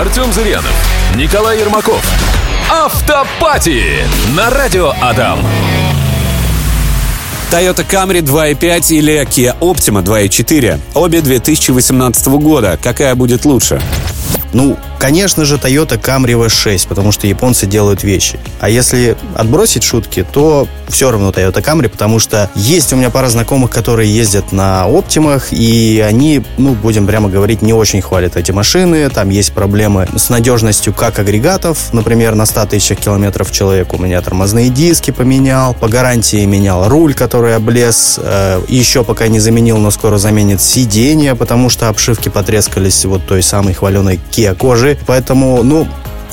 Артем Зырянов, Николай Ермаков. Автопати на радио Адам. Toyota Camry 2.5 или Kia Optima 2.4. Обе 2018 года. Какая будет лучше? Ну, конечно же, Toyota Camry V6, потому что японцы делают вещи. А если отбросить шутки, то все равно Toyota Camry, потому что есть у меня пара знакомых, которые ездят на Оптимах, и они, ну, будем прямо говорить, не очень хвалят эти машины. Там есть проблемы с надежностью как агрегатов, например, на 100 тысячах километров человек у меня тормозные диски поменял, по гарантии менял руль, который облез, э, еще пока не заменил, но скоро заменит сиденье, потому что обшивки потрескались вот той самой хваленой Kia кожи. Поэтому, ну,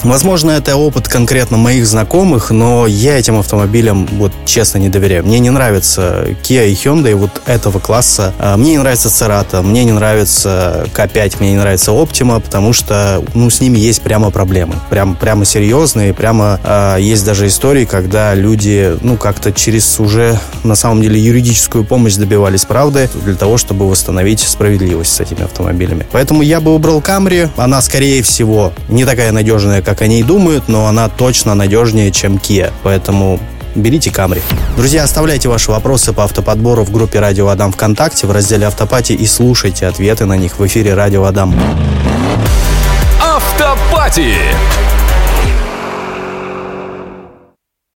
Возможно, это опыт конкретно моих знакомых, но я этим автомобилям, вот честно, не доверяю. Мне не нравится Kia и Hyundai вот этого класса. А, мне не нравится Cerato, мне не нравится K5, мне не нравится Optima, потому что, ну, с ними есть прямо проблемы. Прям, прямо серьезные, прямо э, есть даже истории, когда люди, ну, как-то через уже, на самом деле, юридическую помощь добивались правды для того, чтобы восстановить справедливость с этими автомобилями. Поэтому я бы выбрал Camry. Она, скорее всего, не такая надежная, как они и думают, но она точно надежнее, чем Kia. Поэтому берите Камри. Друзья, оставляйте ваши вопросы по автоподбору в группе Радио Адам ВКонтакте в разделе Автопати и слушайте ответы на них в эфире Радио Адам. Автопати